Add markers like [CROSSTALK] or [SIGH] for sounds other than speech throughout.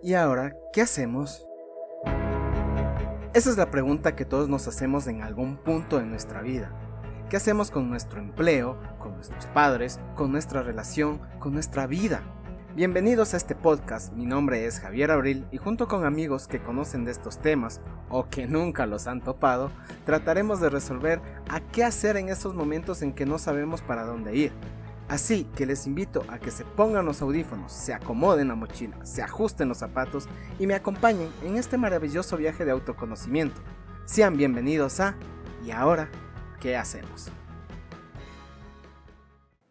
¿Y ahora qué hacemos? Esa es la pregunta que todos nos hacemos en algún punto de nuestra vida. ¿Qué hacemos con nuestro empleo, con nuestros padres, con nuestra relación, con nuestra vida? Bienvenidos a este podcast, mi nombre es Javier Abril y junto con amigos que conocen de estos temas o que nunca los han topado, trataremos de resolver a qué hacer en esos momentos en que no sabemos para dónde ir Así que les invito a que se pongan los audífonos, se acomoden la mochila, se ajusten los zapatos y me acompañen en este maravilloso viaje de autoconocimiento. Sean bienvenidos a ¿Y ahora qué hacemos?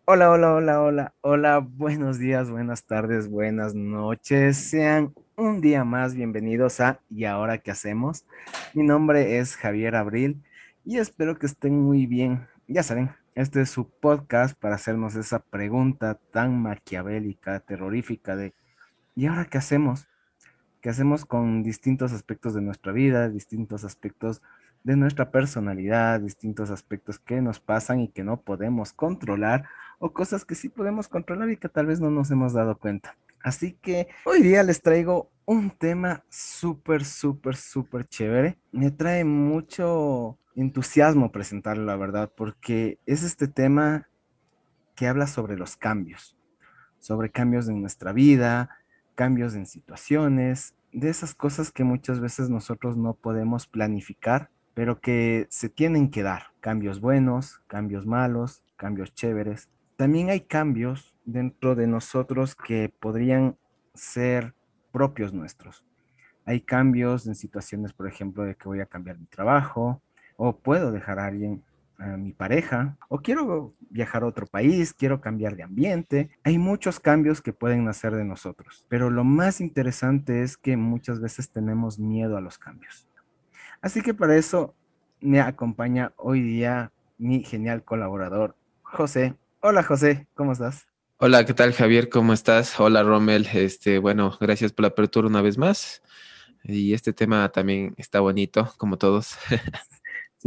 Hola, hola, hola, hola, hola, buenos días, buenas tardes, buenas noches. Sean un día más bienvenidos a ¿Y ahora qué hacemos? Mi nombre es Javier Abril y espero que estén muy bien. Ya saben, este es su podcast para hacernos esa pregunta tan maquiavélica, terrorífica de ¿y ahora qué hacemos? ¿Qué hacemos con distintos aspectos de nuestra vida, distintos aspectos de nuestra personalidad, distintos aspectos que nos pasan y que no podemos controlar o cosas que sí podemos controlar y que tal vez no nos hemos dado cuenta? Así que hoy día les traigo un tema súper, súper, súper chévere. Me trae mucho entusiasmo presentarlo, la verdad, porque es este tema que habla sobre los cambios, sobre cambios en nuestra vida, cambios en situaciones, de esas cosas que muchas veces nosotros no podemos planificar, pero que se tienen que dar. Cambios buenos, cambios malos, cambios chéveres. También hay cambios dentro de nosotros que podrían ser propios nuestros. Hay cambios en situaciones, por ejemplo, de que voy a cambiar mi trabajo, o puedo dejar a alguien, a mi pareja, o quiero viajar a otro país, quiero cambiar de ambiente. Hay muchos cambios que pueden nacer de nosotros, pero lo más interesante es que muchas veces tenemos miedo a los cambios. Así que para eso me acompaña hoy día mi genial colaborador, José. Hola José, ¿cómo estás? Hola, ¿qué tal Javier? ¿Cómo estás? Hola Rommel, este, bueno, gracias por la apertura una vez más. Y este tema también está bonito, como todos. [LAUGHS]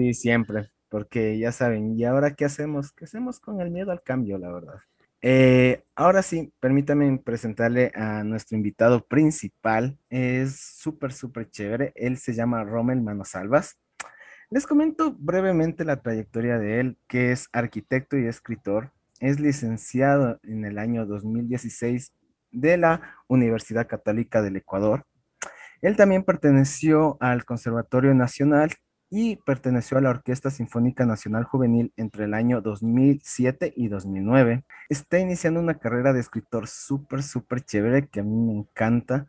Sí, siempre, porque ya saben, ¿y ahora qué hacemos? ¿Qué hacemos con el miedo al cambio, la verdad? Eh, ahora sí, permítame presentarle a nuestro invitado principal. Es súper, súper chévere. Él se llama Rommel Manosalvas. Les comento brevemente la trayectoria de él, que es arquitecto y escritor. Es licenciado en el año 2016 de la Universidad Católica del Ecuador. Él también perteneció al Conservatorio Nacional y perteneció a la Orquesta Sinfónica Nacional Juvenil entre el año 2007 y 2009. Está iniciando una carrera de escritor súper, súper chévere que a mí me encanta,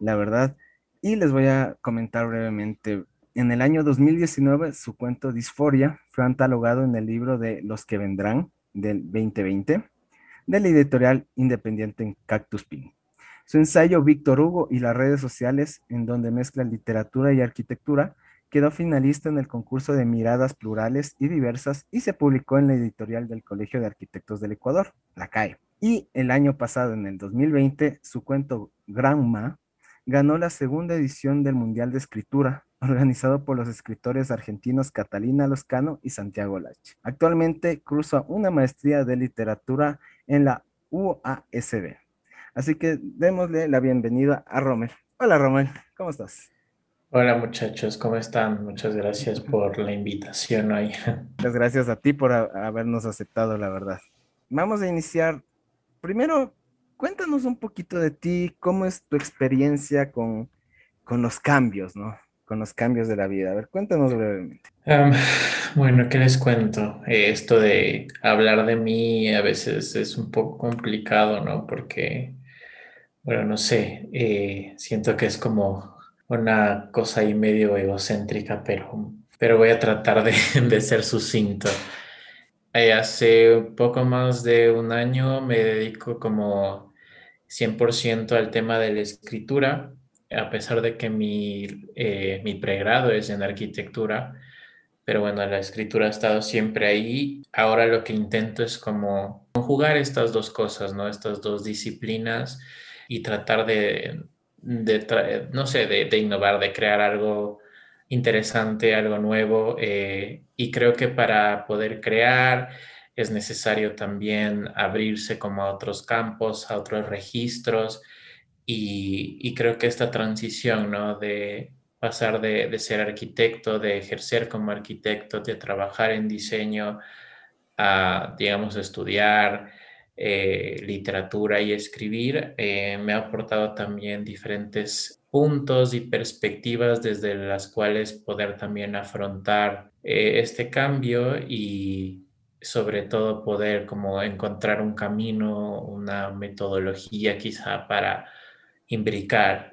la verdad. Y les voy a comentar brevemente. En el año 2019, su cuento Disforia fue catalogado en el libro de Los que vendrán del 2020 de la editorial independiente en Cactus Pin. Su ensayo Víctor Hugo y las redes sociales, en donde mezcla literatura y arquitectura, quedó finalista en el concurso de miradas plurales y diversas y se publicó en la editorial del Colegio de Arquitectos del Ecuador, la CAE. Y el año pasado, en el 2020, su cuento Granma ganó la segunda edición del Mundial de Escritura, [LAUGHS] organizado por los escritores argentinos Catalina Loscano y Santiago Lache. Actualmente cursa una maestría de literatura en la UASB. Así que démosle la bienvenida a Romel. Hola Romel, ¿cómo estás? Hola muchachos, ¿cómo están? Muchas gracias por la invitación hoy. [LAUGHS] Muchas gracias a ti por habernos aceptado, la verdad. Vamos a iniciar. Primero, cuéntanos un poquito de ti, cómo es tu experiencia con, con los cambios, ¿no? Con los cambios de la vida. A ver, cuéntanos brevemente. bueno, ¿qué les cuento? Eh, esto de hablar de mí a veces es un poco complicado, ¿no? Porque, bueno, no sé, eh, siento que es como una cosa ahí medio egocéntrica, pero, pero voy a tratar de, [LAUGHS] de ser sucinto. Eh, hace poco más de un año me dedico como 100% al tema de la escritura, a pesar de que mi, eh, mi pregrado es en arquitectura, pero bueno, la escritura ha estado siempre ahí. Ahora lo que intento es como conjugar estas dos cosas, ¿no? Estas dos disciplinas y tratar de, de, no sé, de, innovar, de crear algo interesante, algo nuevo. Eh, y creo que para poder crear es necesario también abrirse como a otros campos, a otros registros. y, creo que esta transición, ¿no? De pasar de, ser arquitecto, de ejercer como arquitecto, de trabajar en diseño, a, digamos, estudiar eh, literatura y escribir, eh, me ha aportado también diferentes puntos y perspectivas desde las cuales poder también afrontar eh, este cambio y sobre todo poder como encontrar un camino, una metodología quizá para imbricar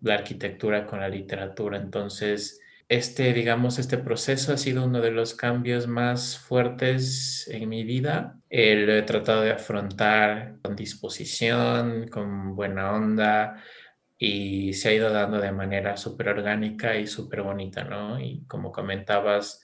la arquitectura con la literatura. Entonces, este, digamos, este proceso ha sido uno de los cambios más fuertes en mi vida. Eh, lo he tratado de afrontar con disposición, con buena onda y se ha ido dando de manera súper orgánica y súper bonita, ¿no? Y como comentabas,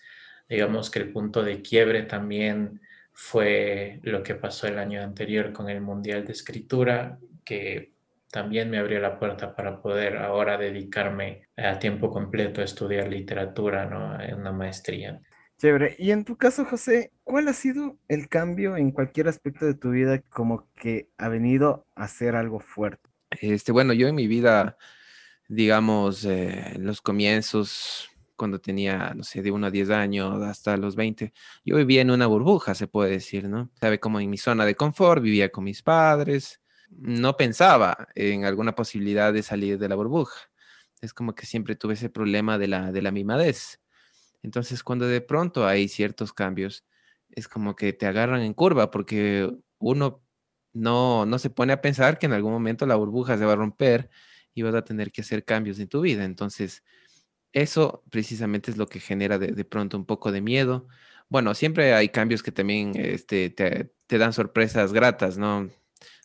digamos que el punto de quiebre también fue lo que pasó el año anterior con el Mundial de Escritura, que también me abrió la puerta para poder ahora dedicarme a tiempo completo a estudiar literatura, ¿no? En una maestría. Chévere. Y en tu caso, José, ¿cuál ha sido el cambio en cualquier aspecto de tu vida como que ha venido a ser algo fuerte? Este, bueno, yo en mi vida, digamos, eh, en los comienzos, cuando tenía, no sé, de 1 a 10 años hasta los 20, yo vivía en una burbuja, se puede decir, ¿no? Sabe, como en mi zona de confort, vivía con mis padres, no pensaba en alguna posibilidad de salir de la burbuja. Es como que siempre tuve ese problema de la, de la mimadez. Entonces, cuando de pronto hay ciertos cambios, es como que te agarran en curva porque uno no, no se pone a pensar que en algún momento la burbuja se va a romper y vas a tener que hacer cambios en tu vida. Entonces, eso precisamente es lo que genera de, pronto un poco de miedo. Bueno, siempre hay cambios que también este, te, te dan sorpresas gratas, ¿no?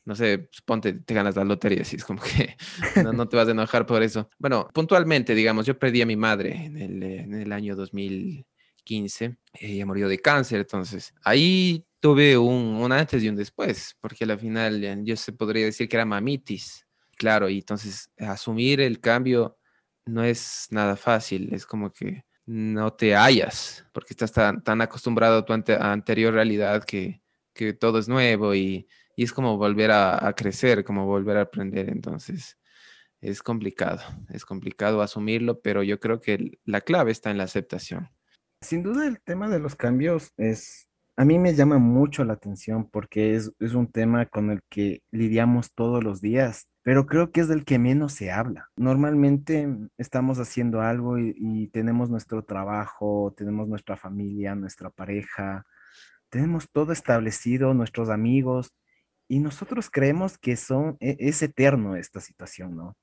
No sé, suponte, te ganas la lotería, así es como que [LAUGHS] no, te vas a enojar por eso. Bueno, puntualmente, digamos, yo perdí a mi madre en el, en el año 2015, ella murió de cáncer, entonces ahí tuve un, un antes y un después, porque al final yo se podría decir que era mamitis, claro, y entonces asumir el cambio no es nada fácil, es como que no te hallas, porque estás tan, tan acostumbrado a tu anterior realidad que, que todo es nuevo y y es como volver a, crecer, como volver a aprender. Entonces, es complicado, es complicado asumirlo, pero yo creo que la clave está en la aceptación. Sin duda el tema de los cambios es, a mí me llama mucho la atención porque es, un tema con el que lidiamos todos los días, pero creo que es del que menos se habla. Normalmente estamos haciendo algo y tenemos nuestro trabajo, tenemos nuestra familia, nuestra pareja, tenemos todo establecido, nuestros amigos, y nosotros creemos que son, e, es eterno esta situación, ¿no?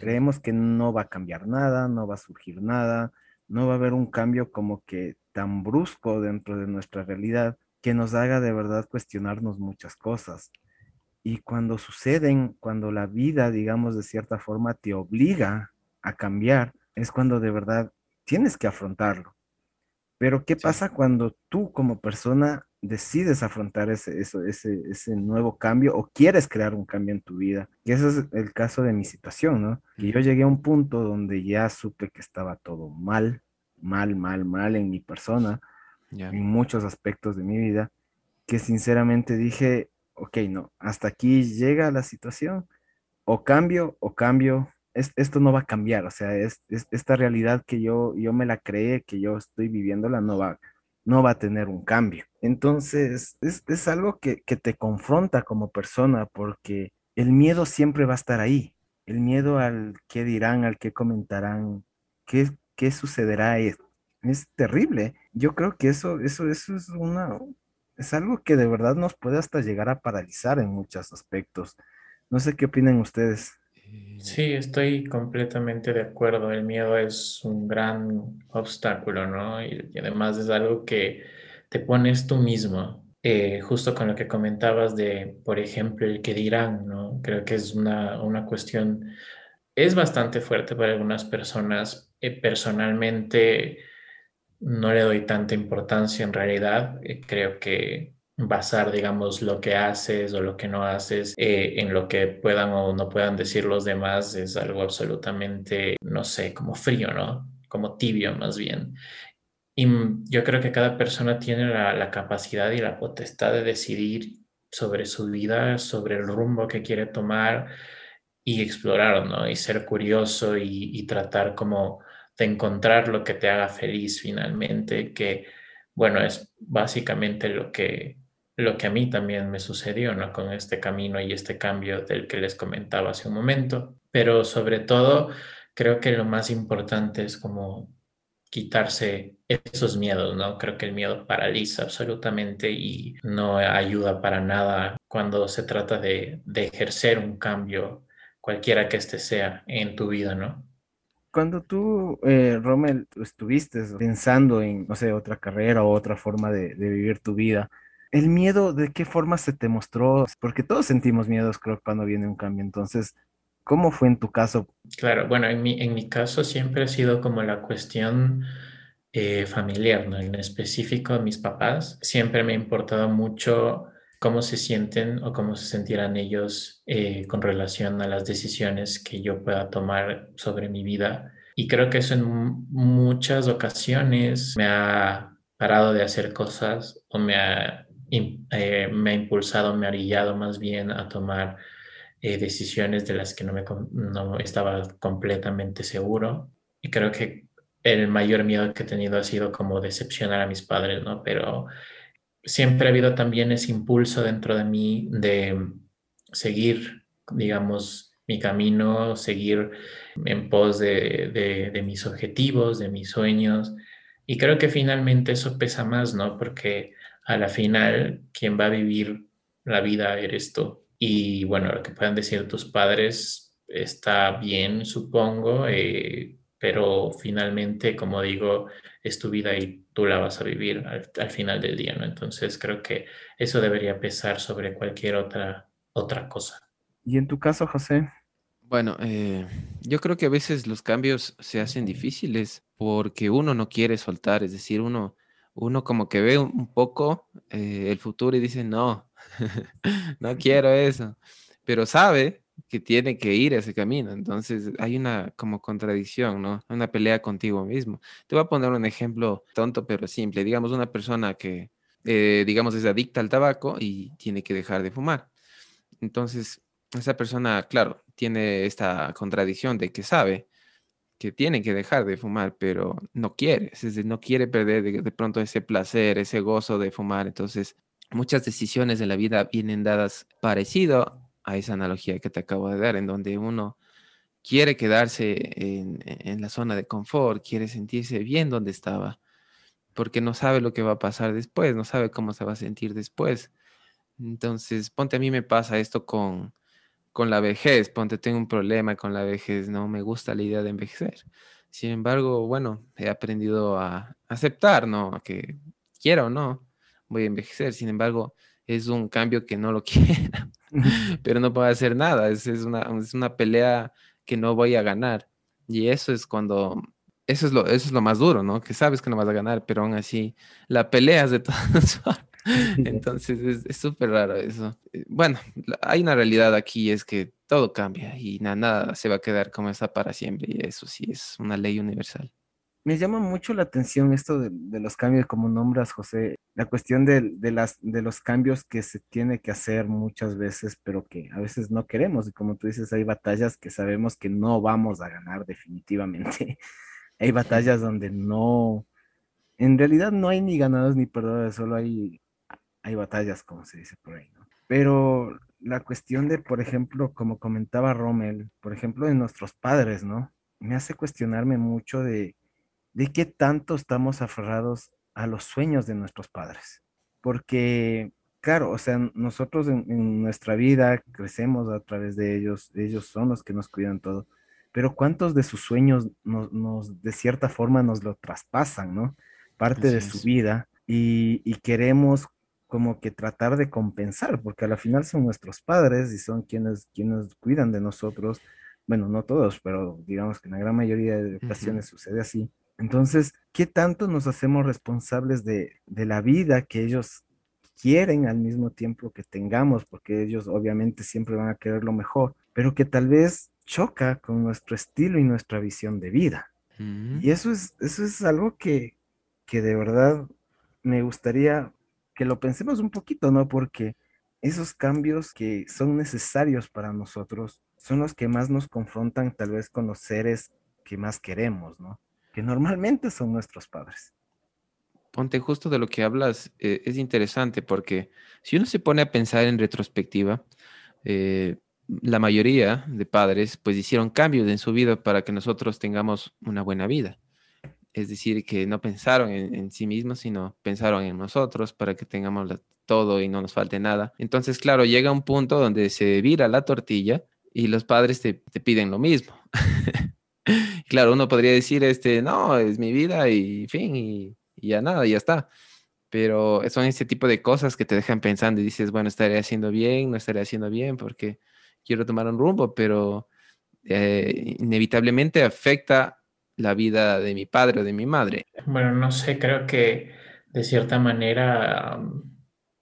Creemos que no va a cambiar nada, no va a surgir nada, no va a haber un cambio como que tan brusco dentro de nuestra realidad que nos haga de verdad cuestionarnos muchas cosas. Y cuando suceden, cuando la vida, digamos, de cierta forma te obliga a cambiar, es cuando de verdad tienes que afrontarlo. Pero ¿qué pasa cuando tú como persona decides afrontar ese, eso, ese, ese nuevo cambio o quieres crear un cambio en tu vida. Y ese es el caso de mi situación, ¿no? Y yo llegué a un punto donde ya supe que estaba todo mal, mal, mal, mal en mi persona, en muchos aspectos de mi vida, que sinceramente dije, ok, no, hasta aquí llega la situación, o cambio, o cambio, esto no va a cambiar, o sea, es, esta realidad que yo, yo me la creé, que yo estoy viviéndola, no va, no va a tener un cambio. Entonces, es, algo que, te confronta como persona porque el miedo siempre va a estar ahí. El miedo al qué dirán, al qué comentarán, qué, qué sucederá es, es terrible. Yo creo que eso, eso, eso es una, es algo que de verdad nos puede hasta llegar a paralizar en muchos aspectos. No sé qué opinan ustedes. Sí, estoy completamente de acuerdo. El miedo es un gran obstáculo, ¿no? Y, además es algo que te pones tú mismo. Eh, justo con lo que comentabas de, por ejemplo, el que dirán, ¿no? Creo que es una, una cuestión, es bastante fuerte para algunas personas. Eh, personalmente no le doy tanta importancia en realidad. Eh, creo que basar, digamos, lo que haces o lo que no haces eh, en lo que puedan o no puedan decir los demás es algo absolutamente, no sé, como frío, ¿no? Como tibio más bien. Y yo creo que cada persona tiene la, la capacidad y la potestad de decidir sobre su vida, sobre el rumbo que quiere tomar y explorar, ¿no? Y ser curioso y, tratar como de encontrar lo que te haga feliz finalmente, que bueno, es básicamente lo que, lo que a mí también me sucedió, ¿no? Con este camino y este cambio del que les comentaba hace un momento. Pero sobre todo, creo que lo más importante es como quitarse esos miedos, ¿no? Creo que el miedo paraliza absolutamente y no ayuda para nada cuando se trata de, ejercer un cambio, cualquiera que este sea en tu vida, ¿no? Cuando tú, eh, Rommel, estuviste pensando en, no sé, otra carrera o otra forma de, vivir tu vida, ¿el miedo de qué forma se te mostró? Porque todos sentimos miedos, creo, cuando viene un cambio. Entonces, ¿Cómo fue en tu caso? Claro, bueno, en mi, en mi caso siempre ha sido como la cuestión eh, familiar, ¿no? En específico, mis papás, siempre me ha importado mucho cómo se sienten o cómo se sentirán ellos eh, con relación a las decisiones que yo pueda tomar sobre mi vida. Y creo que eso en muchas ocasiones me ha parado de hacer cosas o me ha, eh, me ha impulsado, me ha orillado más bien a tomar eh, decisiones de las que no, me, no estaba completamente seguro. Y creo que el mayor miedo que he tenido ha sido como decepcionar a mis padres, ¿no? Pero siempre ha habido también ese impulso dentro de mí de seguir, digamos, mi camino, seguir en pos de, de, de mis objetivos, de mis sueños. Y creo que finalmente eso pesa más, ¿no? Porque a la final, quien va a vivir la vida eres tú. Y bueno, lo que puedan decir tus padres está bien, supongo, eh, pero finalmente, como digo, es tu vida y tú la vas a vivir al, final del día, ¿no? Entonces creo que eso debería pesar sobre cualquier otra, otra cosa. ¿Y en tu caso, José? Bueno, eh, yo creo que a veces los cambios se hacen difíciles porque uno no quiere soltar, es decir, uno, uno como que ve un poco eh, el futuro y dice, no, [LAUGHS] no quiero eso, pero sabe que tiene que ir ese camino. Entonces hay una como contradicción, ¿no? Una pelea contigo mismo. Te voy a poner un ejemplo tonto pero simple. Digamos una persona que, eh, digamos, es adicta al tabaco y tiene que dejar de fumar. Entonces, esa persona, claro, tiene esta contradicción de que sabe que tiene que dejar de fumar, pero no quiere, es decir, no quiere perder de, de pronto ese placer, ese gozo de fumar. Entonces, muchas decisiones de la vida vienen dadas parecido a esa analogía que te acabo de dar, en donde uno quiere quedarse en, la zona de confort, quiere sentirse bien donde estaba, porque no sabe lo que va a pasar después, no sabe cómo se va a sentir después. Entonces, ponte, a mí me pasa esto con, con la vejez, ponte, tengo un problema con la vejez, no me gusta la idea de envejecer. Sin embargo, bueno, he aprendido a aceptar, ¿no? Que quiero, ¿no? voy a envejecer. Sin embargo, es un cambio que no lo [LAUGHS] quiero, [LAUGHS] pero no puedo hacer nada. Es, es, una, es una pelea que no voy a ganar. Y eso es cuando, eso es lo, eso es lo más duro, ¿no? Que sabes que no vas a ganar, pero aún así la peleas de todas [LAUGHS] formas. [LAUGHS] [LAUGHS] Entonces es súper raro eso. Eh, bueno, hay una realidad aquí, es que todo cambia y nada, nada se va a quedar como está para siempre. Y eso sí es una ley universal. Me llama mucho la atención esto de, los cambios, como nombras, José, la cuestión de, las, de los cambios que se tiene que hacer muchas veces, pero que a veces no queremos. Y como tú dices, hay batallas que sabemos que no vamos a ganar definitivamente. [LAUGHS] hay batallas donde no, en realidad no hay ni ganados ni perdedores, solo hay, hay batallas, como se dice por ahí, ¿no? Pero la cuestión de, por ejemplo, como comentaba Rommel, por ejemplo, de nuestros padres, ¿no? Me hace cuestionarme mucho de de qué tanto estamos aferrados a los sueños de nuestros padres. Porque, claro, o sea, nosotros en, nuestra vida crecemos a través de ellos, ellos son los que nos cuidan todo, pero ¿cuántos de sus sueños nos, de cierta forma, nos lo traspasan, ¿no? Parte de su vida y, y queremos como que tratar de compensar, porque a la final son nuestros padres y son quienes, quienes cuidan de nosotros. Bueno, no todos, pero digamos que en la gran mayoría de ocasiones sucede así. Entonces, ¿qué tanto nos hacemos responsables de, la vida que ellos quieren al mismo tiempo que tengamos? Porque ellos obviamente siempre van a querer lo mejor, pero que tal vez choca con nuestro estilo y nuestra visión de vida. Mm. Y eso es, eso es algo que, que de verdad me gustaría que lo pensemos un poquito, ¿no? Porque esos cambios que son necesarios para nosotros son los que más nos confrontan tal vez con los seres que más queremos, ¿no? Que normalmente son nuestros padres. Ponte justo de lo que hablas, eh, es interesante porque si uno se pone a pensar en retrospectiva, eh, la mayoría de padres pues hicieron cambios en su vida para que nosotros tengamos una buena vida. Es decir, que no pensaron en, sí mismos, sino pensaron en nosotros para que tengamos todo y no nos falte nada. Entonces, claro, llega un punto donde se vira la tortilla y los padres te, piden lo mismo. [LAUGHS] claro, uno podría decir, este, no, es mi vida y fin, y, ya nada, ya está. Pero son ese tipo de cosas que te dejan pensando y dices, bueno, estaré haciendo bien, no estaré haciendo bien porque quiero tomar un rumbo, pero eh, inevitablemente afecta la vida de mi padre o de mi madre. Bueno, no sé, creo que de cierta manera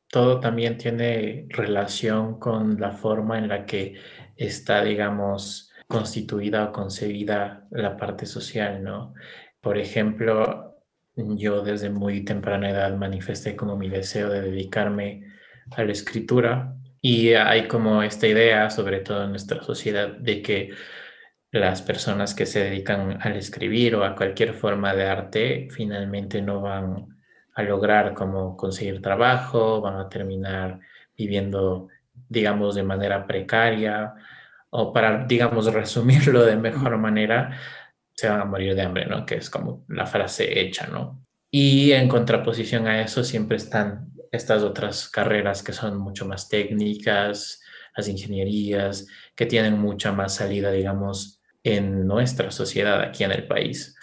todo también tiene relación con la forma en la que está, digamos, constituida o concebida la parte social, ¿no? Por ejemplo, yo desde muy temprana edad manifesté como mi deseo de dedicarme a la escritura y hay como esta idea, sobre todo en nuestra sociedad, de que las personas que se dedican al escribir o a cualquier forma de arte finalmente no van a lograr como conseguir trabajo, van a terminar viviendo, digamos, de manera precaria o para, digamos, [LAUGHS] resumirlo de mejor manera, se van a morir de hambre, ¿no? Que es como la frase hecha, ¿no? Y en contraposición a eso siempre están estas otras carreras que son mucho más técnicas, las ingenierías, que tienen mucha más salida, digamos, en nuestra sociedad aquí en el país.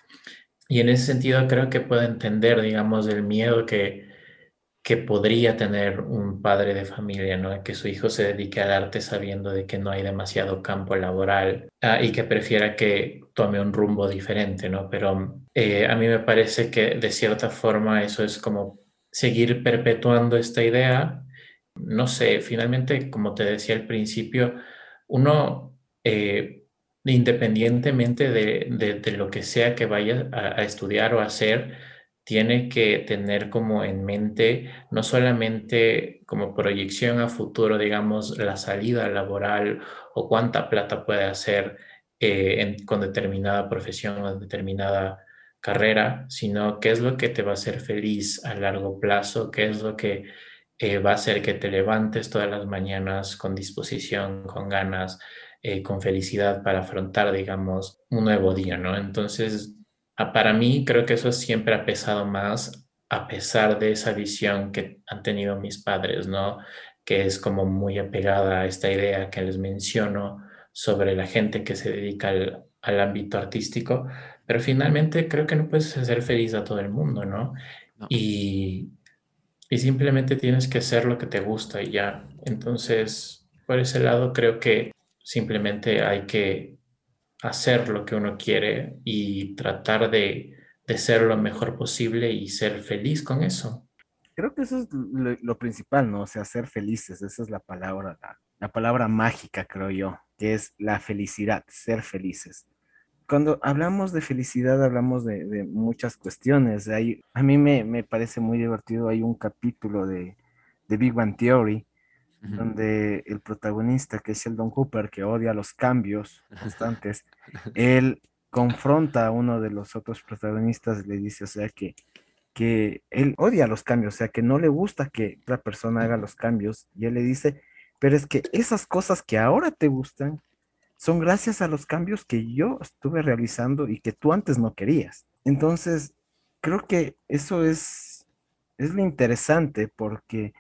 Y en ese sentido creo que puedo entender, digamos, el miedo que, que podría tener un padre de familia, ¿no? Que su hijo se dedique al arte sabiendo de que no hay demasiado campo laboral ah, y que prefiera que tome un rumbo diferente, ¿no? Pero eh, a mí me parece que de cierta forma eso es como seguir perpetuando esta idea. No sé, finalmente, como te decía al principio, uno... Eh, independientemente de, lo que sea que vaya a, estudiar o hacer, tiene que tener como en mente no solamente como proyección a futuro, digamos, la salida laboral o cuánta plata puede hacer eh, con determinada profesión o determinada carrera, sino qué es lo que te va a hacer feliz a largo plazo, qué es lo que eh, va a hacer que te levantes todas las mañanas con disposición, con ganas, eh, con felicidad para afrontar, digamos, un nuevo día, ¿no? Entonces, para mí creo que eso siempre ha pesado más a pesar de esa visión que han tenido mis padres, ¿no? Que es como muy apegada a esta idea que les menciono sobre la gente que se dedica al, al ámbito artístico, pero finalmente creo que no puedes hacer feliz a todo el mundo, ¿no? Y, y simplemente tienes que hacer lo que te gusta y ya. Entonces, por ese lado creo que Simplemente hay que hacer lo que uno quiere y tratar de, ser lo mejor posible y ser feliz con eso. Creo que eso es lo, principal, ¿no? O sea, ser felices, esa es la palabra, la, palabra mágica, creo yo, que es la felicidad, ser felices cuando hablamos de felicidad hablamos de, muchas cuestiones. Hay, a mí me, parece muy divertido, hay un capítulo de, de Big Bang Theory donde el protagonista, que es Sheldon Cooper, que odia los cambios [LAUGHS] constantes, él confronta a uno de los otros protagonistas y le dice, o sea, que, que él odia los cambios, o sea, que no le gusta que otra persona haga los cambios, y él le dice, pero es que esas cosas que ahora te gustan son gracias a los cambios que yo estuve realizando y que tú antes no querías. Entonces, creo que eso es, es lo interesante porque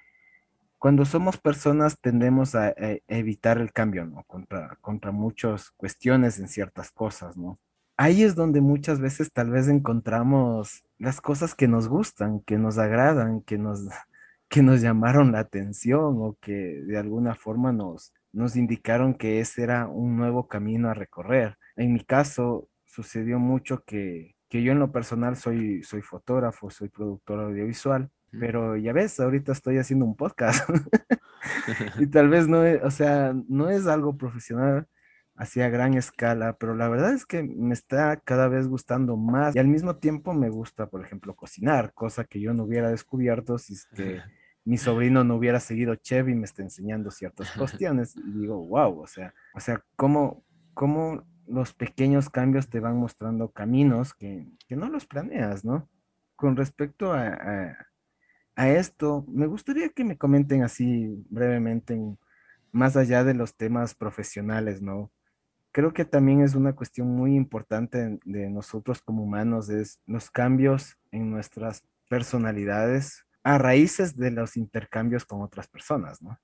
cuando somos personas tendemos a, evitar el cambio, ¿no? Contra, contra muchas cuestiones en ciertas cosas, ¿no? Ahí es donde muchas veces tal vez encontramos las cosas que nos gustan, que nos agradan, que nos, [LAUGHS] que nos llamaron la atención o que de alguna forma nos, nos indicaron que ese era un nuevo camino a recorrer. En mi caso, sucedió mucho que, que yo en lo personal soy, soy fotógrafo, soy productor audiovisual pero ya ves, ahorita estoy haciendo un podcast. [LAUGHS] y [LAUGHS] tal vez no, es, o sea, no es algo profesional así a gran escala, pero la verdad es que me está cada vez gustando más y al mismo tiempo me gusta, por ejemplo, cocinar, cosa que yo no hubiera descubierto si es que [LAUGHS] mi sobrino no hubiera seguido Chevy y me está enseñando ciertas cuestiones y digo, wow, o sea, o sea, cómo, cómo los pequeños cambios te van mostrando caminos que, no los planeas, ¿no? Con respecto a, esto, me gustaría que me comenten así brevemente, más allá de los temas profesionales, ¿no? Creo que también es una cuestión muy importante de nosotros como humanos, es los cambios en nuestras personalidades a raíces de los intercambios con otras personas, ¿no?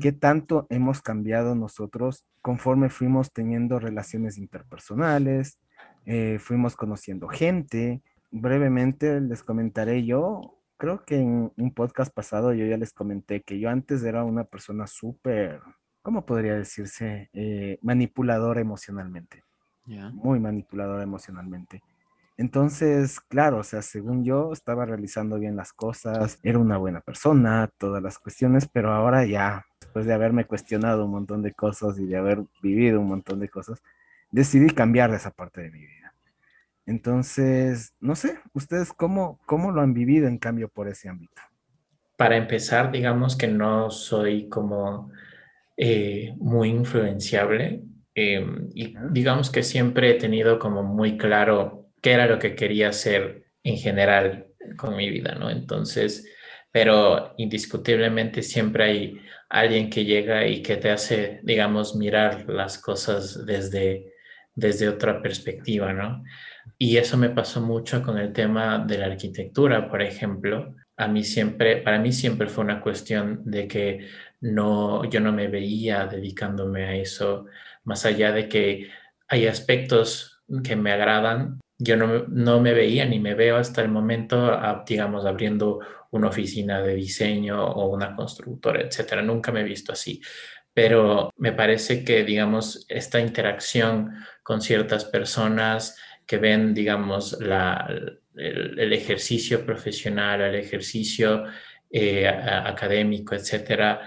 ¿Qué tanto hemos cambiado nosotros conforme fuimos teniendo relaciones interpersonales, eh, fuimos conociendo gente? Brevemente les comentaré yo, creo que en un podcast pasado yo ya les comenté que yo antes era una persona súper, ¿cómo podría decirse? Eh, manipuladora emocionalmente. Muy manipuladora emocionalmente. Entonces, claro, o sea, según yo estaba realizando bien las cosas, era una buena persona, todas las cuestiones, pero ahora ya, después de haberme cuestionado un montón de cosas y de haber vivido un montón de cosas, decidí cambiar esa parte de mi vida. Entonces, no sé, ustedes cómo, cómo lo han vivido en cambio por ese ámbito. Para empezar, digamos que no soy como eh, muy influenciable em, y digamos que siempre he tenido como muy claro qué era lo que quería hacer en general con mi vida, ¿no? Entonces, pero indiscutiblemente siempre hay alguien que llega y que te hace, digamos, mirar las cosas desde, desde otra perspectiva, ¿no? Y eso me pasó mucho con el tema de la arquitectura, por ejemplo. A mí siempre, para mí siempre fue una cuestión de que no, yo no me veía dedicándome a eso, más allá de que hay aspectos que me agradan, yo no, me veía ni me veo hasta el momento, digamos, abriendo una oficina de diseño o una constructora, etcétera. Nunca me he visto así. Pero me parece que, digamos, esta interacción con ciertas personas que ven, digamos, la, el, ejercicio profesional, el ejercicio eh, académico, etcétera,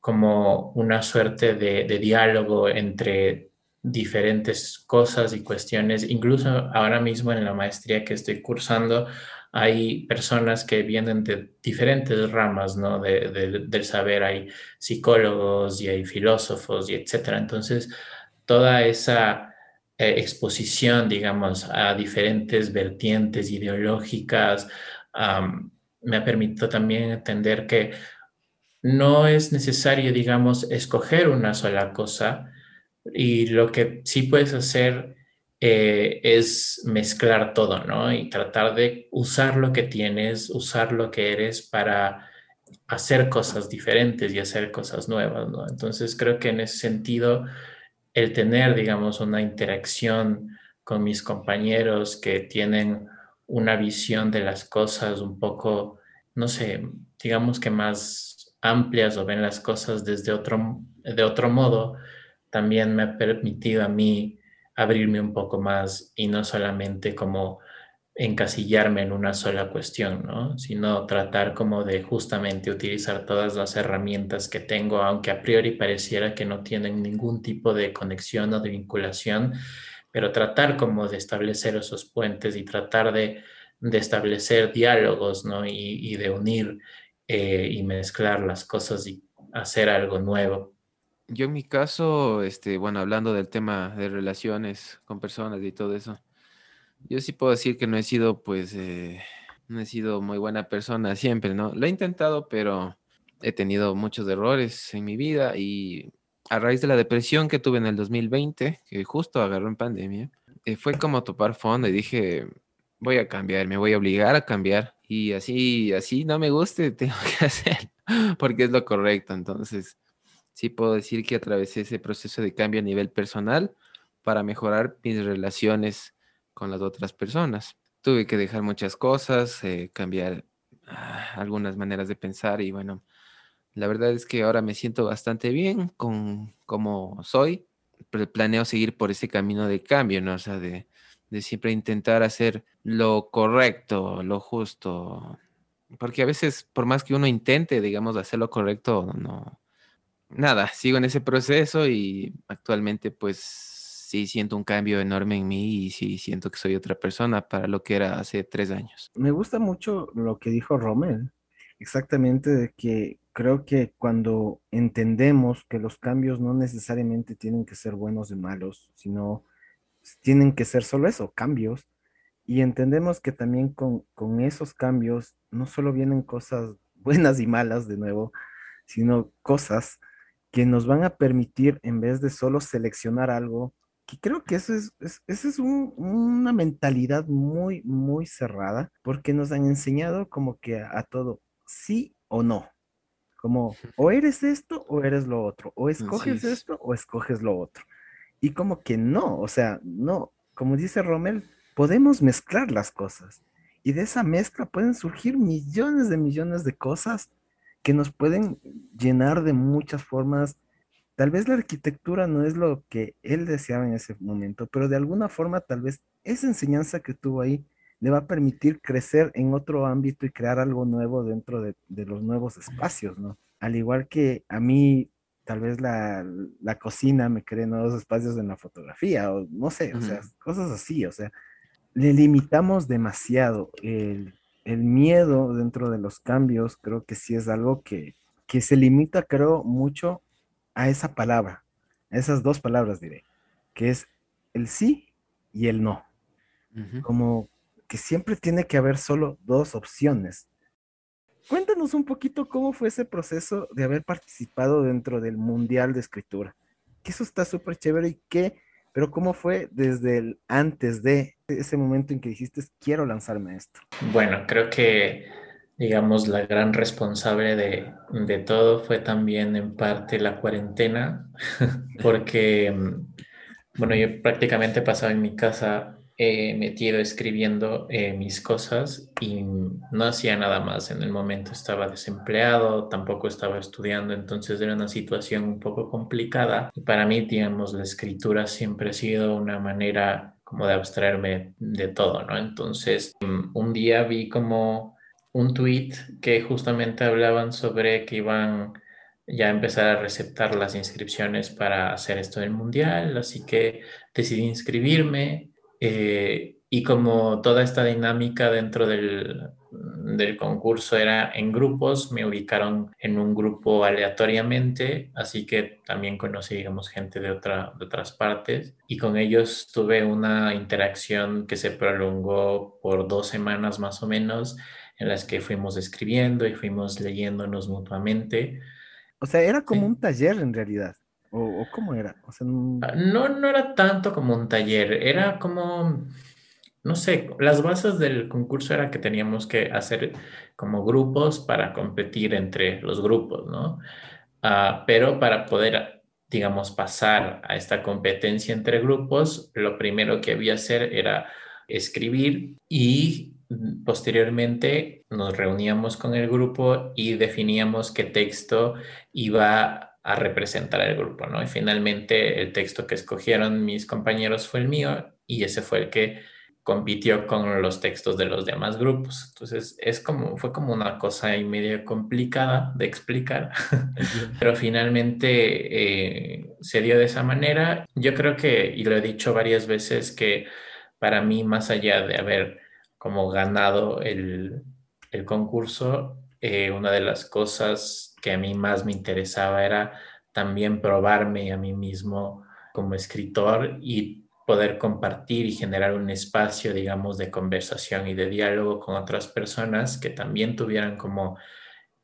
como una suerte de, de diálogo entre diferentes cosas y cuestiones. Incluso ahora mismo en la maestría que estoy cursando, hay personas que vienen de diferentes ramas ¿no? del saber. Hay psicólogos y hay filósofos y etcétera. Entonces, toda esa eh, exposición, digamos, a diferentes vertientes ideológicas me ha permitido también entender que no es necesario, digamos, escoger una sola cosa, y lo que sí puedes hacer eh, es mezclar todo, ¿no? Y tratar de usar lo que tienes, usar lo que eres para hacer cosas diferentes y hacer cosas nuevas, ¿no? Entonces creo que en ese sentido, el tener, digamos, una interacción con mis compañeros que tienen una visión de las cosas un poco, no sé, digamos que más amplias o ven las cosas desde otro, de otro modo, también me ha permitido a mí abrirme un poco más y no solamente como encasillarme en una sola cuestión, ¿no? sino tratar como de justamente utilizar todas las herramientas que tengo, aunque a priori pareciera que no tienen ningún tipo de conexión o de vinculación, pero tratar como de establecer esos puentes y tratar de, establecer diálogos ¿no? y, de unir eh, y mezclar las cosas y hacer algo nuevo. Yo en mi caso, este, bueno, hablando del tema de relaciones con personas y todo eso, yo sí puedo decir que no he sido, pues, eh, no he sido muy buena persona siempre, ¿no? Lo he intentado, pero he tenido muchos errores en mi vida y a raíz de la depresión que tuve en el 2020, que justo agarró en pandemia, eh, fue como topar fondo y dije, voy a cambiar, me voy a obligar a cambiar y así, así no me guste, [LAUGHS] tengo que hacer porque es lo correcto, entonces sí puedo decir que atravesé ese proceso de cambio a nivel personal para mejorar mis relaciones con las otras personas. Tuve que dejar muchas cosas, eh, cambiar ah, algunas maneras de pensar y bueno, la verdad es que ahora me siento bastante bien con cómo soy. Pero planeo seguir por ese camino de cambio, ¿no? O sea, de, de siempre intentar hacer lo correcto, lo justo. Porque a veces, por más que uno intente, digamos, hacer lo correcto, no, nada, sigo en ese proceso y actualmente pues sí siento un cambio enorme en mí y sí siento que soy otra persona para lo que era hace tres años. Me gusta mucho lo que dijo Rommel, exactamente de que creo que cuando entendemos que los cambios no necesariamente tienen que ser buenos y malos, sino tienen que ser solo eso, cambios, y entendemos que también con, con esos cambios no solo vienen cosas buenas y malas de nuevo, sino cosas que nos van a permitir, en vez de solo seleccionar algo, que creo que eso es, es, es una mentalidad muy, muy cerrada, porque nos han enseñado como que a, todo, sí o no. Como o eres esto o eres lo otro, o escoges esto o escoges lo otro. Y como que no, o sea, no, como dice Rommel, podemos mezclar las cosas. Y de esa mezcla pueden surgir millones de millones de cosas que nos pueden llenar de muchas formas. Tal vez la arquitectura no es lo que él deseaba en ese momento, pero de alguna forma tal vez esa enseñanza que tuvo ahí le va a permitir crecer en otro ámbito y crear algo nuevo dentro de, los nuevos espacios, ¿no? Al igual que a mí, tal vez la, cocina me cree nuevos espacios en la fotografía, o no sé, o sea, cosas así, o sea, le limitamos demasiado el, el miedo dentro de los cambios creo que sí es algo que, que se limita, creo, mucho a esa palabra, a esas dos palabras diré, que es el sí y el no. Como que siempre tiene que haber solo dos opciones. Cuéntanos un poquito cómo fue ese proceso de haber participado dentro del Mundial de Escritura. Que eso está súper chévere y qué pero ¿cómo fue desde el antes de ese momento en que dijiste, quiero lanzarme a esto? Bueno, creo que, digamos, la gran responsable de, de todo fue también en parte la cuarentena, [LAUGHS] porque, bueno, yo prácticamente pasaba en mi casa he metido escribiendo eh, mis cosas y no hacía nada más. En el momento estaba desempleado, tampoco estaba estudiando, entonces era una situación un poco complicada. Y para mí, digamos, la escritura siempre ha sido una manera como de abstraerme de todo, ¿no? Entonces, mm, un día vi como un tweet que justamente hablaban sobre que iban ya a empezar a receptar las inscripciones para hacer esto del mundial, así que decidí inscribirme eh, y como toda esta dinámica dentro del, del, concurso era en grupos, me ubicaron en un grupo aleatoriamente, así que también conocí, digamos, gente de, otra, de otras partes y con ellos tuve una interacción que se prolongó por dos semanas más o menos, en las que fuimos escribiendo y fuimos leyéndonos mutuamente. O sea, era como un taller en realidad. ¿O, cómo era? Ah, no... no, era tanto como un taller, era como, no sé, las bases del concurso era que teníamos que hacer como grupos para competir entre los grupos, ¿no? Ah, pero para poder, digamos, pasar a esta competencia entre grupos, lo primero que había que hacer era escribir y posteriormente nos reuníamos con el grupo y definíamos qué texto iba a representar al grupo, ¿no? Y finalmente el texto que escogieron mis compañeros fue el mío y ese fue el que compitió con los textos de los demás grupos. Entonces, es como, fue como una cosa ahí medio complicada de explicar, [LAUGHS] pero finalmente eh, se dio de esa manera. Yo creo que, y lo he dicho varias veces, que para mí, más allá de haber como ganado el, concurso, eh, una de las cosas que a mí más me interesaba era también probarme a mí mismo como escritor y poder compartir y generar un espacio, digamos, de conversación y de diálogo con otras personas que también tuvieran como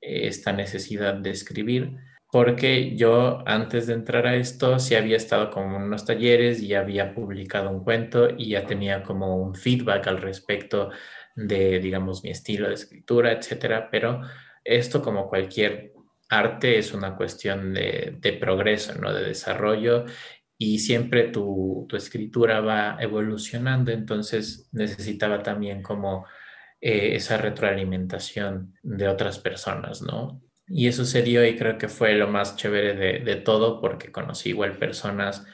eh, esta necesidad de escribir, porque yo antes de entrar a esto sí había estado con unos talleres y había publicado un cuento y ya tenía como un feedback al respecto de, digamos, mi estilo de escritura, etcétera, pero esto como cualquier arte es una cuestión de, progreso, ¿no? De desarrollo y siempre tu, escritura va evolucionando, entonces necesitaba también como eh, esa retroalimentación de otras personas, ¿no? Y eso se dio y creo que fue lo más chévere de, de todo porque conocí igual personas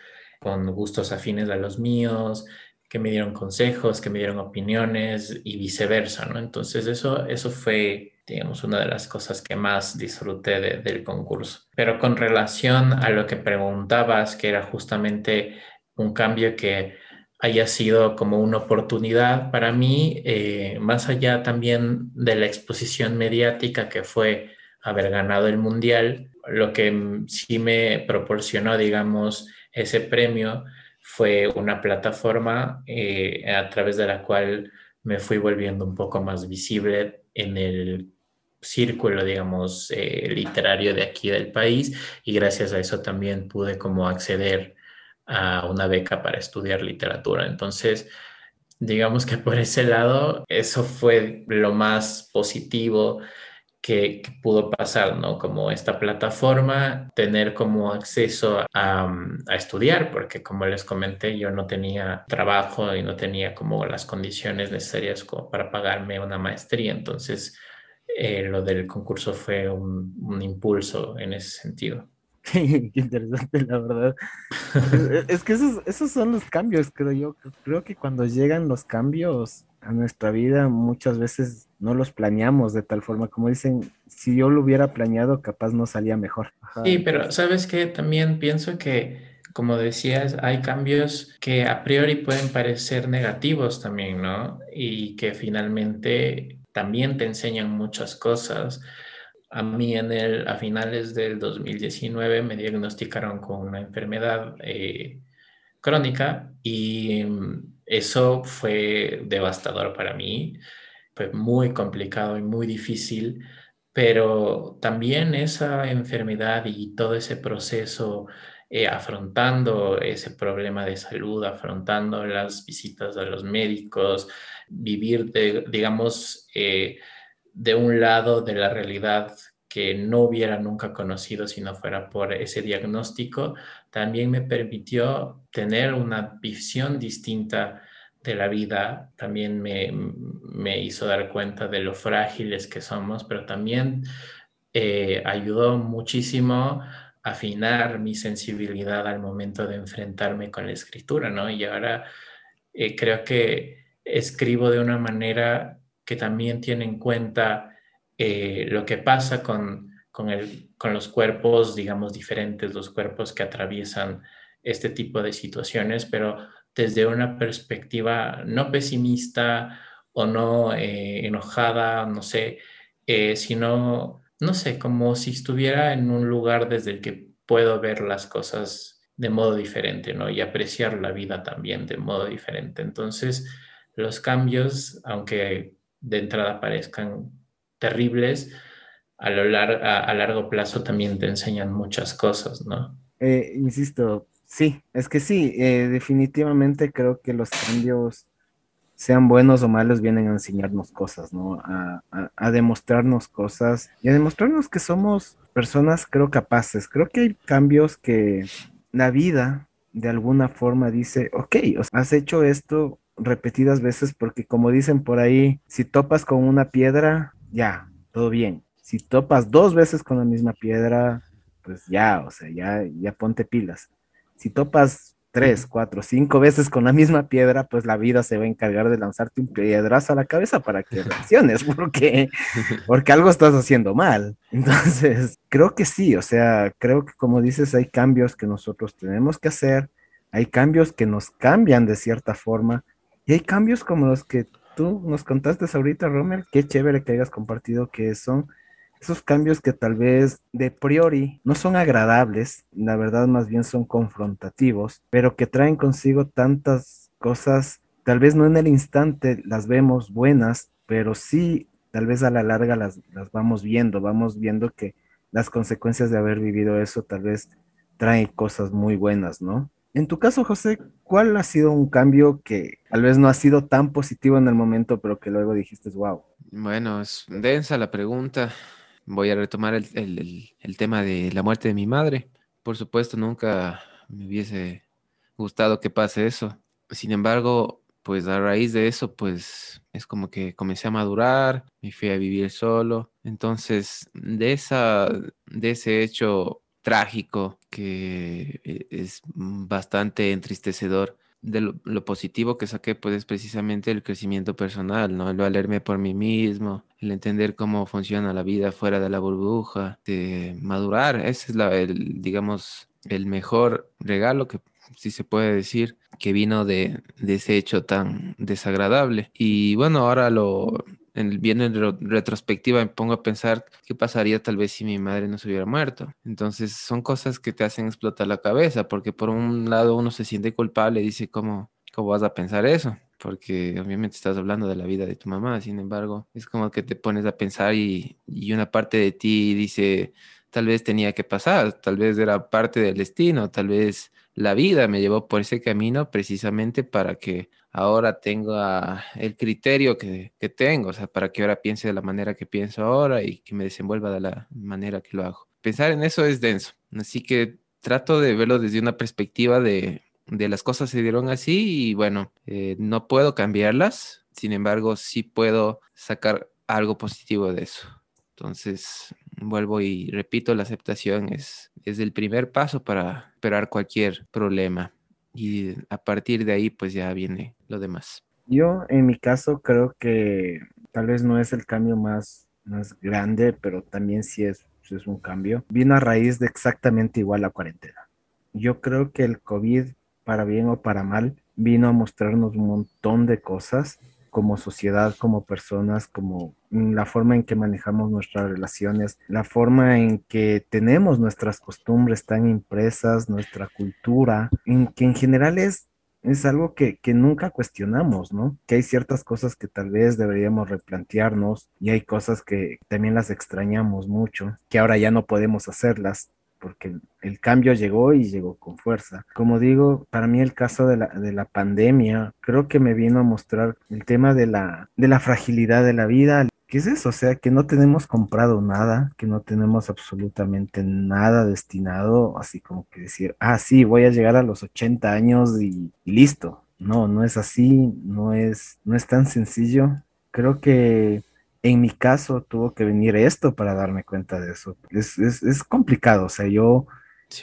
con gustos afines a los míos, que me dieron consejos, que me dieron opiniones y viceversa, ¿no? Entonces eso, eso fue, digamos, una de las cosas que más disfruté del concurso. Pero con relación a lo que preguntabas, que era justamente un cambio que haya sido como una oportunidad para mí, eh, más allá también de la exposición mediática que fue haber ganado el mundial. Lo que sí me proporcionó, digamos, ese premio fue una plataforma eh, a través de la cual me fui volviendo un poco más visible en el círculo, digamos, eh, literario de aquí del país y gracias a eso también pude como acceder a una beca para estudiar literatura. Entonces, digamos que por ese lado, eso fue lo más positivo que, pudo pasar, ¿no? Como esta plataforma, tener como acceso a, a, estudiar, porque como les comenté, yo no tenía trabajo y no tenía como las condiciones necesarias para pagarme una maestría. Entonces, eh, lo del concurso fue un, un impulso en ese sentido. [LAUGHS] Qué interesante, la verdad. es que esos, esos son los cambios, creo yo. Creo que cuando llegan los cambios a nuestra vida, muchas veces no los planeamos de tal forma, como dicen, si yo lo hubiera planeado, capaz no salía mejor. Sí, pero sabes que también pienso que, como decías, hay cambios que a priori pueden parecer negativos también, ¿no? Y que finalmente también te enseñan muchas cosas. A mí en el, a finales del 2019 me diagnosticaron con una enfermedad eh, crónica y mm, eso fue devastador para mí, fue muy complicado y muy difícil, pero también esa enfermedad y todo ese proceso eh, afrontando ese problema de salud, afrontando las visitas a los médicos, vivir, digamos, eh, de un lado de la realidad que no hubiera nunca conocido si no fuera por ese diagnóstico, también me permitió tener una visión distinta de la vida, también me, me hizo dar cuenta de lo frágiles que somos, pero también eh, ayudó muchísimo a afinar mi sensibilidad al momento de enfrentarme con la escritura, ¿no? Y ahora eh, creo que escribo de una manera que también tiene en cuenta eh, lo que pasa con, con, el, con los cuerpos, digamos, diferentes, los cuerpos que atraviesan este tipo de situaciones, pero desde una perspectiva no pesimista o no eh, enojada, no sé, eh, sino, no sé, como si estuviera en un lugar desde el que puedo ver las cosas de modo diferente, ¿no? Y apreciar la vida también de modo diferente. Entonces, los cambios, aunque de entrada parezcan terribles, a, lo a, largo plazo también te enseñan muchas cosas, ¿no? Eh, insisto, sí, es que sí, eh, definitivamente creo que los cambios, sean buenos o malos, vienen a enseñarnos cosas, ¿no? A, a, demostrarnos cosas y a demostrarnos que somos personas, creo, capaces. Creo que hay cambios que la vida de alguna forma dice, ok, has hecho esto repetidas veces porque como dicen por ahí, si topas con una piedra, ya, todo bien. Si topas dos veces con la misma piedra, pues ya, o sea, ya, ya ponte pilas. Si topas tres, cuatro, cinco veces con la misma piedra, pues la vida se va a encargar de lanzarte un piedrazo a la cabeza para que [LAUGHS] reacciones, porque, porque algo estás haciendo mal. Entonces, creo que sí, o sea, creo que como dices, hay cambios que nosotros tenemos que hacer, hay cambios que nos cambian de cierta forma, y hay cambios como los que tú nos contaste ahorita, Romer, qué chévere que hayas compartido que son esos cambios que tal vez de priori no son agradables, la verdad más bien son confrontativos, pero que traen consigo tantas cosas, tal vez no en el instante las vemos buenas, pero sí tal vez a la larga las, las vamos viendo, vamos viendo que las consecuencias de haber vivido eso tal vez traen cosas muy buenas, ¿no? En tu caso, José, ¿cuál ha sido un cambio que tal vez no ha sido tan positivo en el momento, pero que luego dijiste, wow? Bueno, es densa la pregunta. Voy a retomar el, tema de la muerte de mi madre. Por supuesto, nunca me hubiese gustado que pase eso. Sin embargo, pues a raíz de eso, pues es como que comencé a madurar, me fui a vivir solo. Entonces, de, esa, de ese hecho trágico que eh, es bastante entristecedor. De lo, positivo que saqué, pues es precisamente el crecimiento personal, ¿no? El valerme por mí mismo, el entender cómo funciona la vida fuera de la burbuja, de madurar. Ese es, la, el, digamos, el mejor regalo que si se puede decir, que vino de, de, ese hecho tan desagradable. Y bueno, ahora lo, en, viendo en retrospectiva, me pongo a pensar qué pasaría tal vez si mi madre no se hubiera muerto. Entonces son cosas que te hacen explotar la cabeza, porque por un lado uno se siente culpable y dice, ¿cómo, cómo vas a pensar eso? Porque obviamente estás hablando de la vida de tu mamá, sin embargo, es como que te pones a pensar y, y una parte de ti dice, tal vez tenía que pasar, tal vez era parte del destino, tal vez la vida me llevó por ese camino precisamente para que ahora tenga el criterio que, tengo, o sea, para que ahora piense de la manera que pienso ahora y que me desenvuelva de la manera que lo hago. Pensar en eso es denso, así que trato de verlo desde una perspectiva de, las cosas se dieron así y bueno, eh, no puedo cambiarlas, sin embargo, sí puedo sacar algo positivo de eso. Entonces, vuelvo y repito, la aceptación es, es el primer paso para esperar cualquier problema. Y a partir de ahí, pues ya viene lo demás. Yo, en mi caso, creo que tal vez no es el cambio más, más grande, pero también sí es, es un cambio. Vino a raíz de exactamente igual la cuarentena. Yo creo que el COVID, para bien o para mal, vino a mostrarnos un montón de cosas como sociedad, como personas, como la forma en que manejamos nuestras relaciones, la forma en que tenemos nuestras costumbres tan impresas, nuestra cultura, en que en general es, es algo que, que nunca cuestionamos, ¿no? Que hay ciertas cosas que tal vez deberíamos replantearnos y hay cosas que también las extrañamos mucho, que ahora ya no podemos hacerlas porque el cambio llegó y llegó con fuerza. Como digo, para mí el caso de la, de la pandemia creo que me vino a mostrar el tema de la, de la fragilidad de la vida. ¿Qué es eso? O sea, que no tenemos comprado nada, que no tenemos absolutamente nada destinado, así como que decir, ah, sí, voy a llegar a los 80 años y, listo. No, no es así, no es, no es tan sencillo. Creo que en mi caso tuvo que venir esto para darme cuenta de eso. Es, es, es complicado, o sea, yo,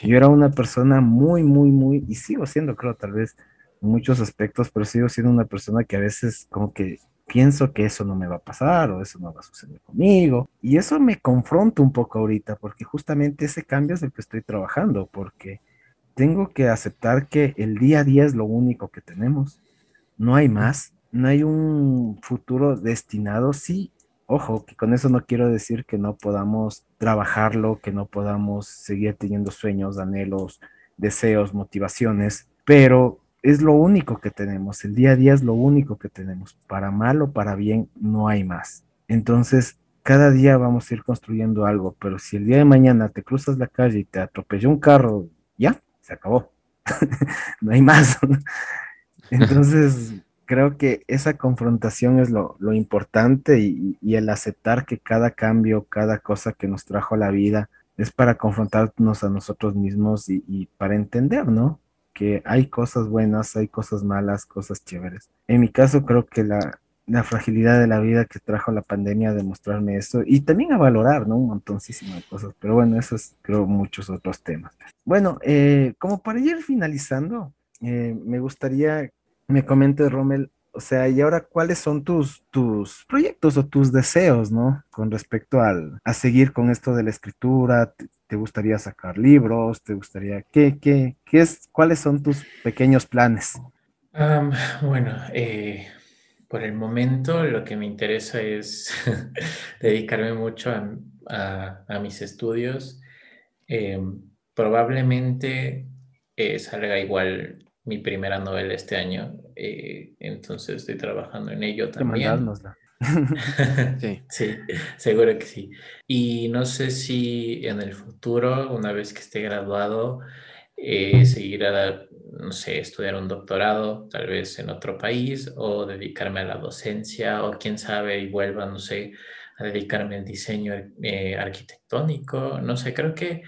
yo era una persona muy, muy, muy, y sigo siendo, creo, tal vez en muchos aspectos, pero sigo siendo una persona que a veces como que pienso que eso no me va a pasar o eso no va a suceder conmigo. Y eso me confronta un poco ahorita, porque justamente ese cambio es el que estoy trabajando, porque tengo que aceptar que el día a día es lo único que tenemos. No hay más, no hay un futuro destinado. Sí, Ojo, que con eso no quiero decir que no podamos trabajarlo, que no podamos seguir teniendo sueños, anhelos, deseos, motivaciones, pero es lo único que tenemos, el día a día es lo único que tenemos, para mal o para bien no hay más. Entonces, cada día vamos a ir construyendo algo, pero si el día de mañana te cruzas la calle y te atropelló un carro, ya, se acabó, [LAUGHS] no hay más. [LAUGHS] Entonces, creo que esa confrontación es lo, importante y, el aceptar que cada cambio, cada cosa que nos trajo la vida es para confrontarnos a nosotros mismos y, para entender, ¿no? Que hay cosas buenas, hay cosas malas, cosas chéveres. En mi caso creo que la, fragilidad de la vida que trajo la pandemia a demostrarme eso y también a valorar, ¿no? Un montoncísimo de cosas. Pero bueno, eso es creo muchos otros temas. Bueno, eh, como para ir finalizando, eh, me gustaría me comentes, Rommel, o sea, y ahora, ¿cuáles son tus, tus proyectos o tus deseos, ¿no? Con respecto al, a seguir con esto de la escritura, ¿te, gustaría sacar libros? ¿Te gustaría, qué, qué, qué es, cuáles son tus pequeños planes? bueno, eh, por el momento lo que me interesa es [LAUGHS] dedicarme mucho a, a, mis estudios. Em, probablemente eh, salga igual mi primera novela este año, eh, entonces estoy trabajando en ello también. [LAUGHS] sí. sí, seguro que sí. Y no sé si en el futuro, una vez que esté graduado, eh, seguir a, no sé, estudiar un doctorado, tal vez en otro país, o dedicarme a la docencia, o quién sabe, y vuelva, no sé, a dedicarme al diseño eh, arquitectónico. No sé, creo que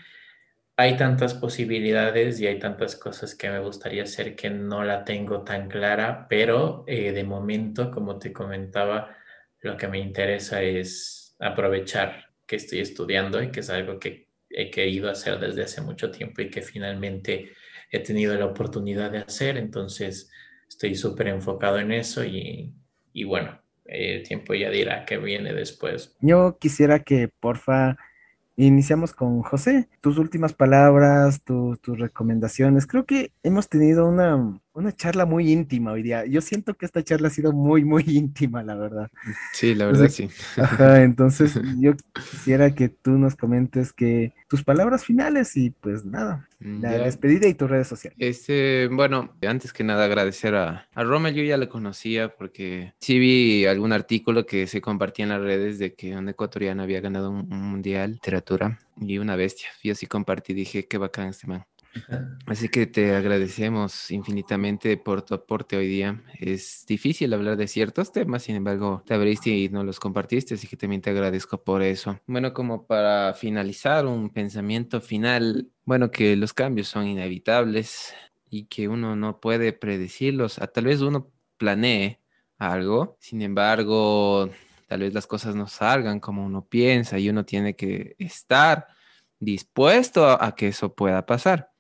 hay tantas posibilidades y hay tantas cosas que me gustaría hacer que no la tengo tan clara, pero eh, de momento, como te comentaba, lo que me interesa es aprovechar que estoy estudiando y que es algo que he querido hacer desde hace mucho tiempo y que finalmente he tenido la oportunidad de hacer. Entonces, estoy súper enfocado en eso y, y bueno, el tiempo ya dirá qué viene después. Yo quisiera que, porfa, Iniciamos con José. Tus últimas palabras, tus recomendaciones. Creo que hemos tenido una, una charla muy íntima hoy día. Yo siento que esta charla ha sido muy, muy [LAUGHS] íntima, la verdad. Sí, la verdad, sí. Ajá, [LAUGHS] entonces [LAUGHS] yo quisiera que tú nos comentes que tus palabras finales y pues nada, la ya. despedida y tus redes sociales. Este, bueno, antes que nada agradecer a, a Rommel, yo ya le conocía porque sí vi algún artículo que se compartía en las redes de que un ecuatoriano había ganado un, un mundial de literatura y una bestia. Yo sí compartí, dije, qué bacán este man. Así que te agradecemos infinitamente por tu aporte hoy día. Es difícil hablar de ciertos temas, sin embargo, te abriste y no los compartiste, así que también te agradezco por eso. Bueno, como para finalizar, un pensamiento final, bueno, que los cambios son inevitables y que uno no puede predecirlos. Ah, Tal vez uno planee algo, sin embargo, tal vez las cosas no salgan como uno piensa y uno tiene que estar dispuesto a que eso pueda pasar.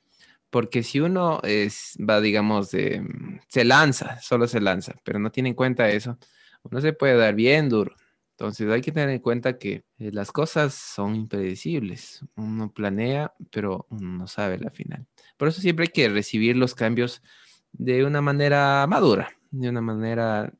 Porque si uno es, va, digamos, de, mm, se lanza, solo se lanza, pero no tiene en cuenta eso, uno se puede dar bien duro. Entonces hay que tener en cuenta que eh, las cosas son impredecibles. Uno planea, pero uno no sabe la final. Por eso siempre hay que recibir los cambios de una manera madura, de una manera,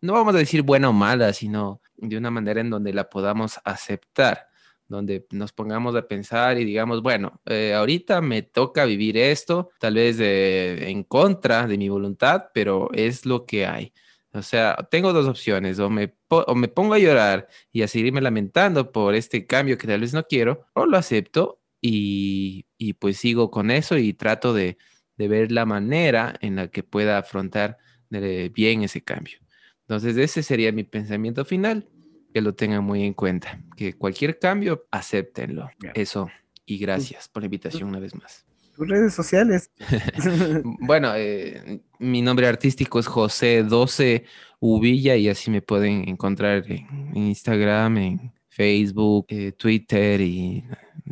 no vamos a decir buena o mala, sino de una manera en donde la podamos aceptar donde nos pongamos a pensar y digamos, bueno, eh, ahorita me toca vivir esto, tal vez eh, en contra de mi voluntad, pero es lo que hay. O sea, tengo dos opciones, o me, o me pongo a llorar y a seguirme lamentando por este cambio que tal vez no quiero, o lo acepto y, y pues sigo con eso y trato de, de ver la manera en la que pueda afrontar de- bien ese cambio. Entonces, ese sería mi pensamiento final que lo tengan muy en cuenta. Que cualquier cambio, acéptenlo. Eso. Y gracias por la invitación una vez más. Tus redes sociales. [LAUGHS] [LAUGHS] Bueno, eh, mi nombre artístico es José 12 Uvilla y así me pueden encontrar en, en Instagram, en Facebook, eh, Twitter y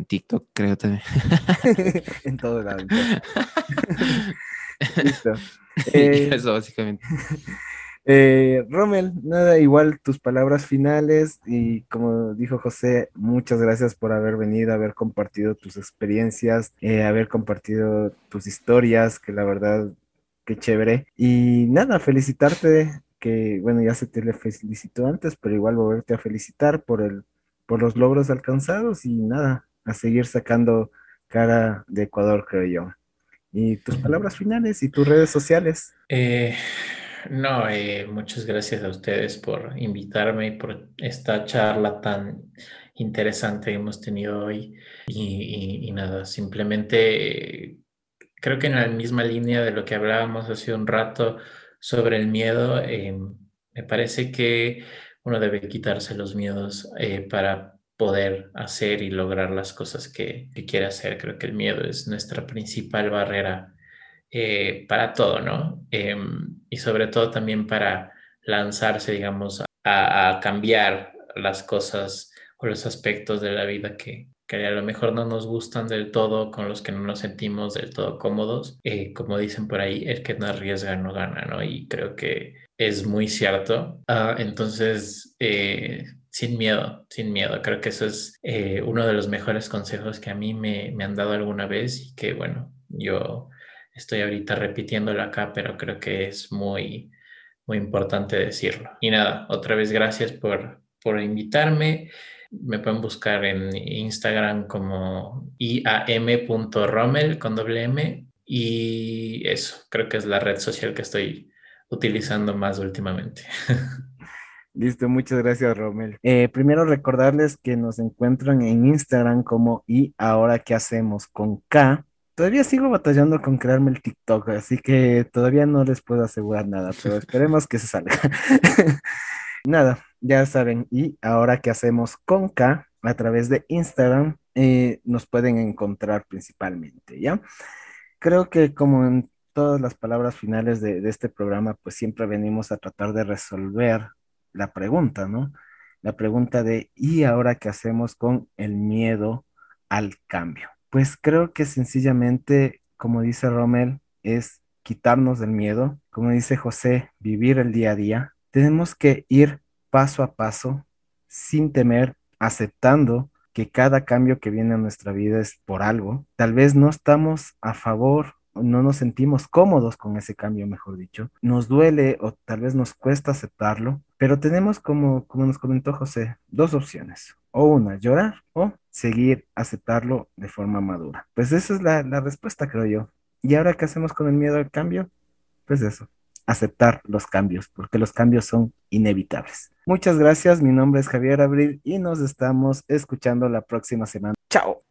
TikTok, creo también. [LAUGHS] en todo lado. Listo. Eh, eso básicamente. Eh, Rommel, nada, igual tus palabras finales y como dijo José, muchas gracias por haber venido, haber compartido tus experiencias, eh, haber compartido tus historias, que la verdad, qué chévere. Y nada, felicitarte, que bueno, ya se te le felicitó antes, pero igual volverte a felicitar por el, por los logros alcanzados y nada, a seguir sacando cara de Ecuador, creo yo. Y tus palabras finales y tus redes sociales. Eh, no, eh, muchas gracias a ustedes por invitarme y por esta charla tan interesante que hemos tenido hoy. Y, nada, simplemente creo que en la misma línea de lo que hablábamos hace un rato sobre el miedo, eh, me parece que uno debe quitarse los miedos eh, para poder hacer y lograr las cosas que, quiere hacer. Creo que el miedo es nuestra principal barrera para todo, ¿no? Y sobre todo también para lanzarse, digamos, a, a cambiar las cosas o los aspectos de la vida que, que a lo mejor no nos gustan del todo, con los que no nos sentimos del todo cómodos. Eh, como dicen por ahí, el que no arriesga no gana, ¿no? Y creo que es muy cierto. Ah, entonces, eh, sin miedo, sin miedo. Creo que eso es eh, uno de los mejores consejos que a mí me, me han dado alguna vez y que, bueno, yo estoy ahorita repitiéndolo acá, pero creo que es muy, muy importante decirlo. Y nada, otra vez gracias por, por invitarme. Me pueden buscar en Instagram como iam.rommel con doble M y eso, creo que es la red social que estoy utilizando más últimamente. [LAUGHS] Listo, muchas gracias, Romel. Eh, primero recordarles que nos encuentran en Instagram como y ahora qué hacemos con K. Todavía sigo batallando con crearme el TikTok, así que todavía no les puedo asegurar nada, pero [LAUGHS] esperemos que se salga. [LAUGHS] Nada, ya saben, y ahora qué hacemos con K a través de Instagram, eh, nos pueden encontrar principalmente, ¿ya? Creo que como en todas las palabras finales de, de este programa, pues siempre venimos a tratar de resolver la pregunta, ¿no? La pregunta de, ¿y ahora qué hacemos con el miedo al cambio? Pues creo que sencillamente, como dice Rommel, es quitarnos del miedo, como dice José, vivir el día a día. Tenemos que ir paso a paso, sin temer, aceptando que cada cambio que viene a nuestra vida es por algo. Tal vez no estamos a favor no nos sentimos cómodos con ese cambio, mejor dicho. Nos duele o tal vez nos cuesta aceptarlo, pero tenemos, como, como nos comentó José, dos opciones. O una, llorar o seguir aceptarlo de forma madura. Pues esa es la, la respuesta, creo yo. ¿Y ahora qué hacemos con el miedo al cambio? Pues eso, aceptar los cambios, porque los cambios son inevitables. Muchas gracias, mi nombre es Javier Abril y nos estamos escuchando la próxima semana. Chao.